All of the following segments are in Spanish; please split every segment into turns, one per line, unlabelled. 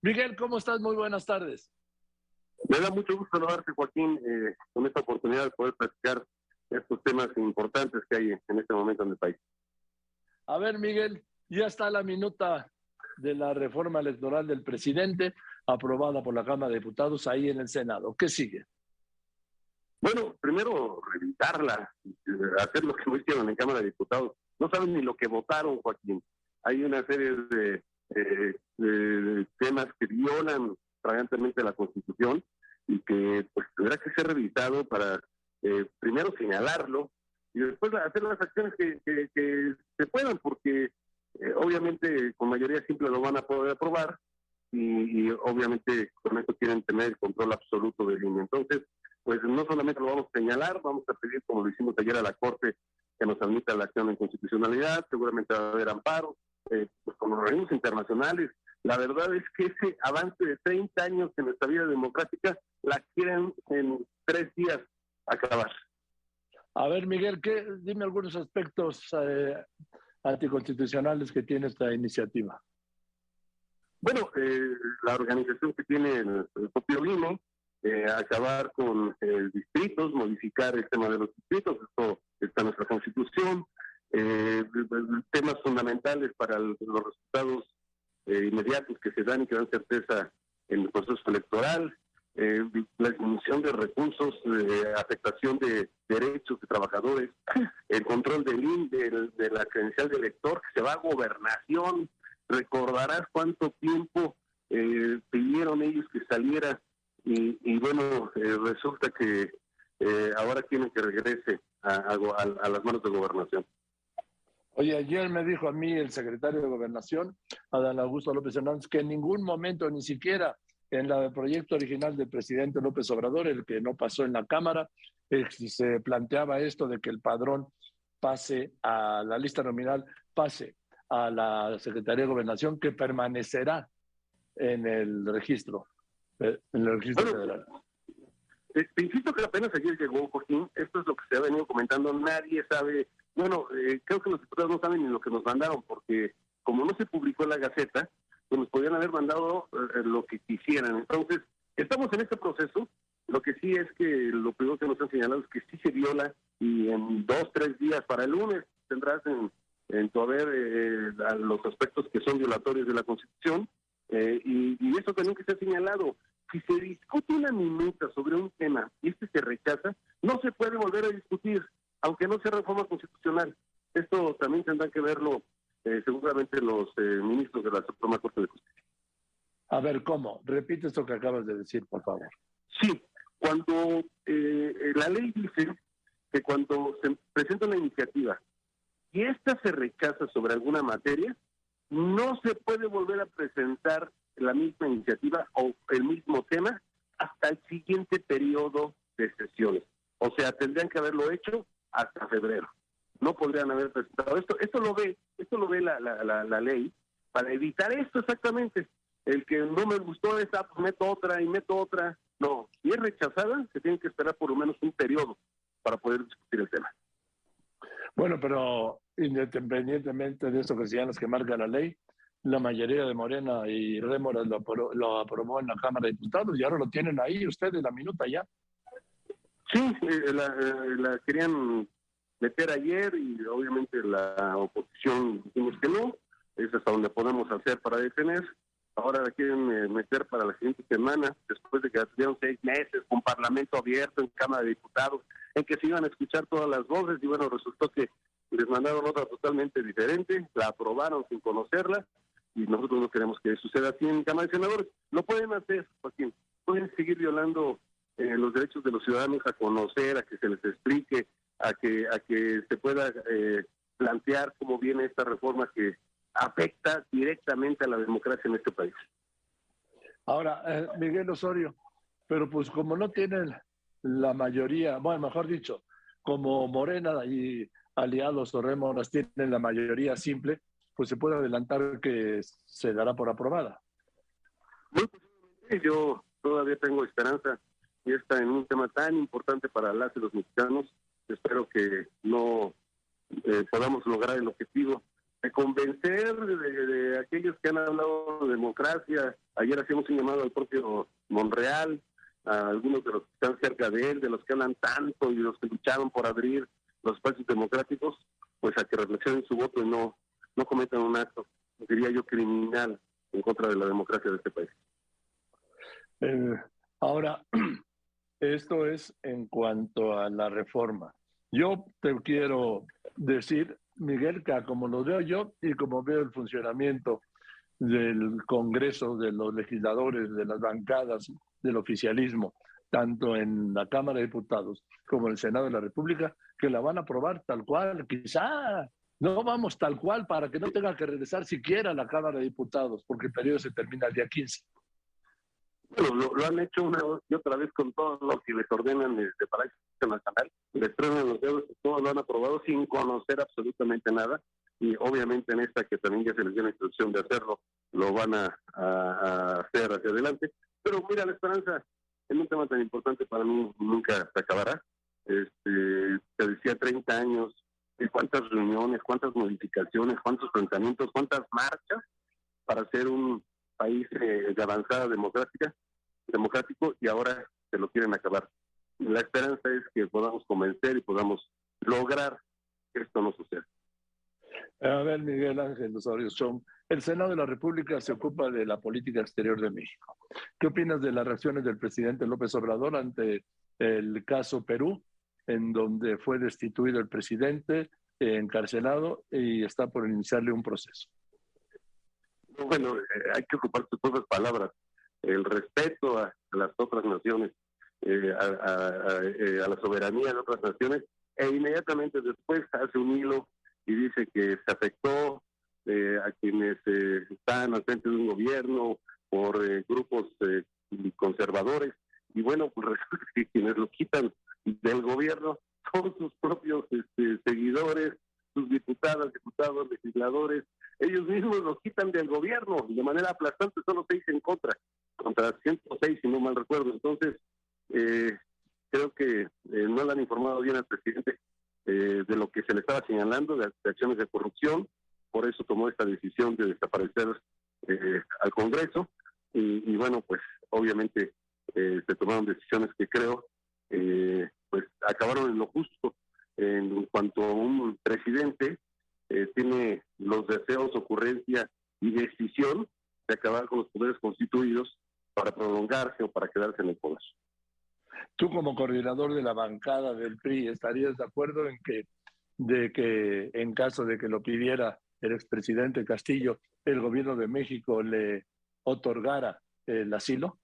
Miguel, ¿cómo estás? Muy buenas tardes.
Me da mucho gusto saludarte, Joaquín, eh, con esta oportunidad de poder platicar estos temas importantes que hay en este momento en el país.
A ver, Miguel, ya está la minuta de la reforma electoral del presidente aprobada por la Cámara de Diputados ahí en el Senado. ¿Qué sigue?
Bueno, primero revisarla, hacer lo que hicieron en Cámara de Diputados. No saben ni lo que votaron, Joaquín. Hay una serie de, de temas que violan fragantemente la Constitución y que pues tendrá que ser revisado para eh, primero señalarlo y después hacer las acciones que, que, se puedan, porque eh, obviamente con mayoría simple lo van a poder aprobar y, obviamente con esto quieren tener el control absoluto del INE. Entonces, pues no solamente lo vamos a señalar, vamos a pedir, como lo hicimos ayer a la Corte, que nos admita la acción de inconstitucionalidad, seguramente va a haber amparo, eh, pues con los organismos internacionales. La verdad es que ese avance de 30 años en nuestra vida democrática la quieren en tres días acabar.
A ver, Miguel, ¿qué, dime algunos aspectos eh, anticonstitucionales que tiene esta iniciativa.
Bueno, eh, la organización que tiene el, propio INE, eh, acabar con distritos, modificar el tema de los distritos, esto está en nuestra constitución, temas fundamentales para los resultados inmediatos que se dan y que dan certeza en el proceso electoral, eh, la disminución de recursos, de afectación de derechos de trabajadores, el control del de, la credencial del elector, que se va a gobernación. Recordarás cuánto tiempo eh, pidieron ellos que saliera y, bueno, eh, resulta que eh, ahora quieren que regrese a, a, las manos de gobernación.
Oye, ayer me dijo a mí el secretario de Gobernación, Adán Augusto López Hernández, que en ningún momento, ni siquiera en el proyecto original del presidente López Obrador, el que no pasó en la Cámara, se planteaba esto de que el padrón pase a la lista nominal, pase a la Secretaría de Gobernación, que permanecerá en el registro, eh, en el registro federal.
Te insisto que apenas ayer llegó, Joaquín, esto es lo que se ha venido comentando, nadie sabe, bueno, eh, creo que los diputados no saben ni lo que nos mandaron, porque como no se publicó en la Gaceta, pues nos podían haber mandado eh, lo que quisieran. Entonces, estamos en este proceso. Lo que sí es que lo primero que nos han señalado es que sí se viola y en dos, tres días para el lunes tendrás en, en tu haber eh, los aspectos que son violatorios de la Constitución eh, y, y, eso también que se ha señalado. Si se discute una minuta sobre un tema y este se rechaza, no se puede volver a discutir, aunque no sea reforma constitucional. Esto también tendrá que verlo eh, seguramente los eh, ministros de la Suprema Corte de Justicia.
A ver, ¿cómo? Repite esto que acabas de decir, por favor.
Sí, cuando eh, la ley dice que cuando se presenta una iniciativa y esta se rechaza sobre alguna materia, no se puede volver a presentar la misma iniciativa o el mismo tema hasta el siguiente periodo de sesiones. O sea, tendrían que haberlo hecho hasta febrero no podrían haber presentado esto. Esto lo ve, esto lo ve la, la, ley para evitar esto exactamente. El que no me gustó esa, pues meto otra y meto otra. No, si es rechazada, se tiene que esperar por lo menos un periodo para poder discutir el tema.
Bueno, pero independientemente de esto que sean los que marca la ley, la mayoría de Morena y Rémora lo, lo, aprobó en la Cámara de Diputados y ahora lo tienen ahí ustedes la minuta ya.
Sí, eh, la, eh, la, querían meter ayer y obviamente la oposición dijimos que no, es hasta donde podemos hacer para detener. Ahora la quieren eh, meter para la siguiente semana, después de que tuvieron seis meses con Parlamento abierto en Cámara de Diputados, en que se iban a escuchar todas las voces y bueno, resultó que les mandaron otra totalmente diferente, la aprobaron sin conocerla y nosotros no queremos que suceda así en Cámara de Senadores. Lo pueden hacer, Joaquín, pueden seguir violando eh, los derechos de los ciudadanos a conocer, a que se les explique, a que, a que se pueda eh, plantear cómo viene esta reforma que afecta directamente a la democracia en este país.
Ahora, eh, Miguel Osorio, pero pues como no tienen la mayoría, bueno, mejor dicho, como Morena y aliados o Remoras tienen la mayoría simple, pues se puede adelantar que se dará por aprobada.
Yo todavía tengo esperanza y está en un tema tan importante para las y los mexicanos espero que no eh, podamos lograr el objetivo de convencer de, aquellos que han hablado de democracia. Ayer hacíamos un llamado al propio Monreal, a algunos de los que están cerca de él, de los que hablan tanto y de los que lucharon por abrir los espacios democráticos, pues a que reflexionen su voto y no, no cometan un acto, diría yo, criminal en contra de la democracia de este país.
Eh, ahora, esto es en cuanto a la reforma. Yo te quiero decir, Miguel, que como lo veo yo y como veo el funcionamiento del Congreso, de los legisladores, de las bancadas, del oficialismo, tanto en la Cámara de Diputados como en el Senado de la República, que la van a aprobar tal cual. Quizá no vamos tal cual para que no tenga que regresar siquiera a la Cámara de Diputados, porque el periodo se termina el día 15.
Bueno, lo, han hecho una y otra vez con todos los que les ordenan desde Palacio Nacional, les truenan los dedos, todos lo han aprobado sin conocer absolutamente nada y obviamente en esta que también ya se les dio la instrucción de hacerlo, lo van a, hacer hacia adelante. Pero mira, la esperanza en un tema tan importante para mí nunca se acabará. Este, te decía 30 años, cuántas reuniones, cuántas modificaciones, cuántos planteamientos, cuántas marchas para ser un país eh, de avanzada democrática, democrático y ahora se lo quieren acabar. La esperanza es que podamos convencer y podamos lograr que esto no suceda.
A ver, Miguel Ángel Osorio Son, el Senado de la República se ocupa de la política exterior de México. ¿Qué opinas de las reacciones del presidente López Obrador ante el caso Perú, en donde fue destituido el presidente, encarcelado y está por iniciarle un proceso?
Bueno, eh, hay que ocupar sus propias palabras. El respeto a las otras naciones, eh, eh, a la soberanía de otras naciones, e inmediatamente después hace un hilo y dice que se afectó a quienes están al frente de un gobierno por grupos conservadores. Y bueno, pues quienes lo quitan del gobierno son sus propios este, seguidores, diputadas, diputados, legisladores. Ellos mismos lo quitan del gobierno de manera aplastante, solo seis en contra, contra 106, si no mal recuerdo. Entonces, creo que no le han informado bien al presidente eh, de lo que se le estaba señalando, de, acciones de corrupción, por eso tomó esta decisión de desaparecer eh, al Congreso y, bueno, pues obviamente eh, se tomaron decisiones que creo pues acabaron en lo justo en cuanto un presidente tiene los deseos, ocurrencia y decisión de acabar con los poderes constituidos para prolongarse o para quedarse en el poder.
Tú como coordinador de la bancada del PRI, ¿estarías de acuerdo en que, de que en caso de que lo pidiera el expresidente Castillo, el gobierno de México le otorgara el asilo?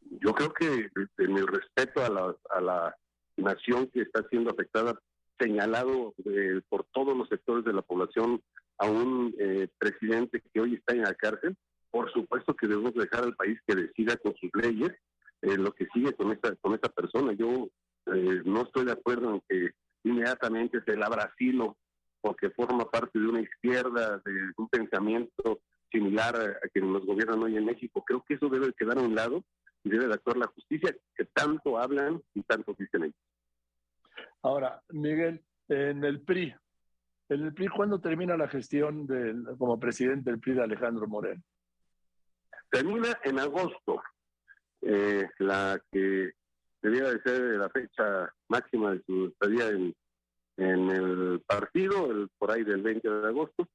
Yo creo que en el respeto a la, a la nación que está siendo afectada, señalado eh, por todos los sectores de la población a un eh, presidente que hoy está en la cárcel, por supuesto que debemos dejar al país que decida con sus leyes eh, lo que sigue con esta, con esta persona. Yo eh, no estoy de acuerdo en que inmediatamente se labra asilo porque forma parte de una izquierda, de un pensamiento similar a, quien nos gobiernan hoy en México. Creo que eso debe quedar a un lado y debe de actuar la justicia, que tanto hablan y tanto dicen ellos.
Ahora, Miguel, en el PRI, en el PRI, ¿cuándo termina la gestión del, como presidente del PRI de Alejandro Moreno?
Termina en agosto eh, la que debía de ser la fecha máxima de su estadía en, el partido, el, por ahí del 20 de agosto,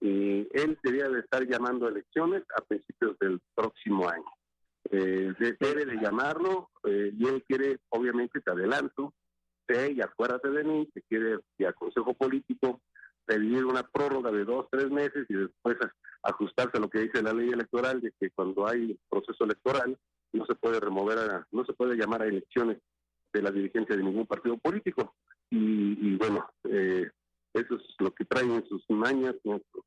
y él debía de estar llamando elecciones a principios del próximo año. Eh, debe de llamarlo eh, y él quiere, obviamente, te adelanto, y acuérdate de mí, que quiere, y al Consejo Político, pedir una prórroga de dos, tres meses y después ajustarse a lo que dice la ley electoral, de que cuando hay proceso electoral, no se puede remover, no se puede llamar a elecciones de la dirigencia de ningún partido político. Y, bueno, eh, eso es lo que traen sus mañas, nuestros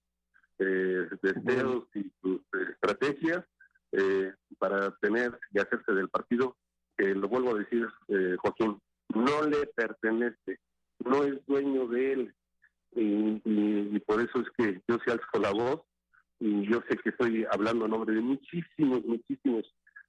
eh, deseos y sus estrategias eh, para tener y hacerse del partido, lo vuelvo a decir, eh, Joaquín, no le pertenece, no es dueño de él. Y, por eso es que yo se alzo la voz y yo sé que estoy hablando a nombre de muchísimos, muchísimos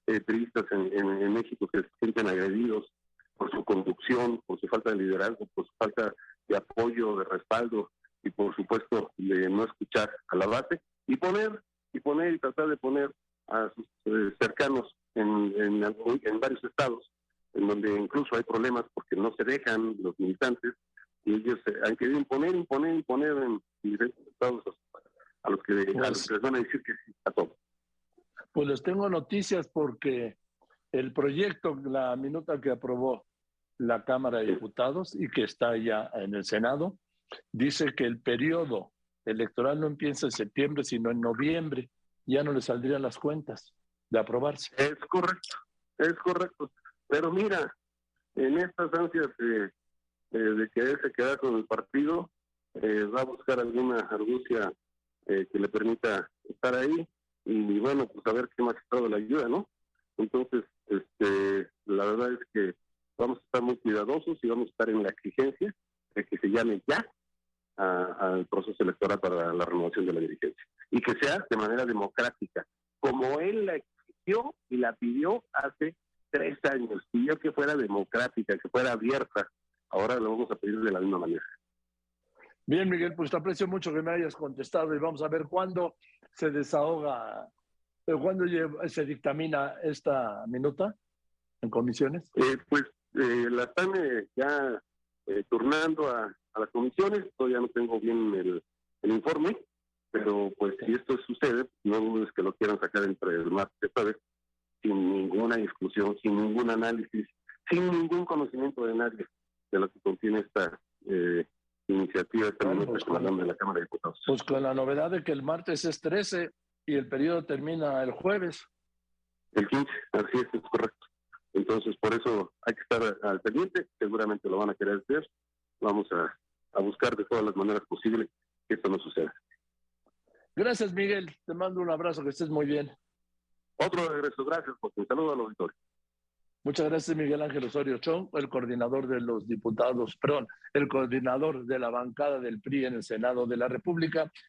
eh, en, México que se sienten agredidos por su conducción, por su falta de liderazgo, por su falta de apoyo, de respaldo y por supuesto de no escuchar a la base y poner y poner y tratar de poner a sus eh, cercanos en, en, varios estados en donde incluso hay problemas porque no se dejan los militantes y ellos han querido imponer, imponer, imponer en diferentes estados a los que, a los que les van a decir que sí a todo.
Pues les tengo noticias porque el proyecto, la minuta que aprobó la Cámara de Diputados y que está ya en el Senado, dice que el periodo electoral no empieza en septiembre, sino en noviembre. Ya no le saldrían las cuentas de aprobarse.
Es correcto, es correcto. Pero mira, en estas ansias de, de, quererse se queda con el partido, eh, va a buscar alguna argucia eh, que le permita estar ahí y, bueno, pues a ver qué más estado la ayuda, ¿no? Entonces, este, la verdad es que vamos a estar muy cuidadosos y vamos a estar en la exigencia de que se llame ya al proceso electoral para la renovación de la dirigencia y que sea de manera democrática, como él la exigió y la pidió hace tres años, que fuera democrática, que fuera abierta. Ahora lo vamos a pedir de la misma manera.
Bien, Miguel, pues te aprecio mucho que me hayas contestado y vamos a ver cuándo se desahoga, eh, cuándo se dictamina esta minuta en comisiones.
Eh, pues eh, la están ya turnando a, a, las comisiones, todavía no tengo bien el, el informe, pero pues si esto sucede, no es que lo quieran sacar entre el martes esta vez, sin ninguna discusión, sin ningún análisis, sin ningún conocimiento de nadie de lo que contiene esta eh, iniciativa, esta bueno, pues de la Cámara de Diputados.
Pues con la novedad de que el martes es 13 y el periodo termina el jueves.
El 15, así es, es correcto. Entonces, por eso hay que estar al pendiente, seguramente lo van a querer hacer. Vamos a, a buscar de todas las maneras posibles que esto no suceda.
Gracias, Miguel. Te mando un abrazo, que estés muy bien.
Otro regreso, gracias, por un saludo al auditorio.
Muchas gracias, Miguel Ángel Osorio Chong, el coordinador de los diputados, perdón, el coordinador de la bancada del PRI en el Senado de la República.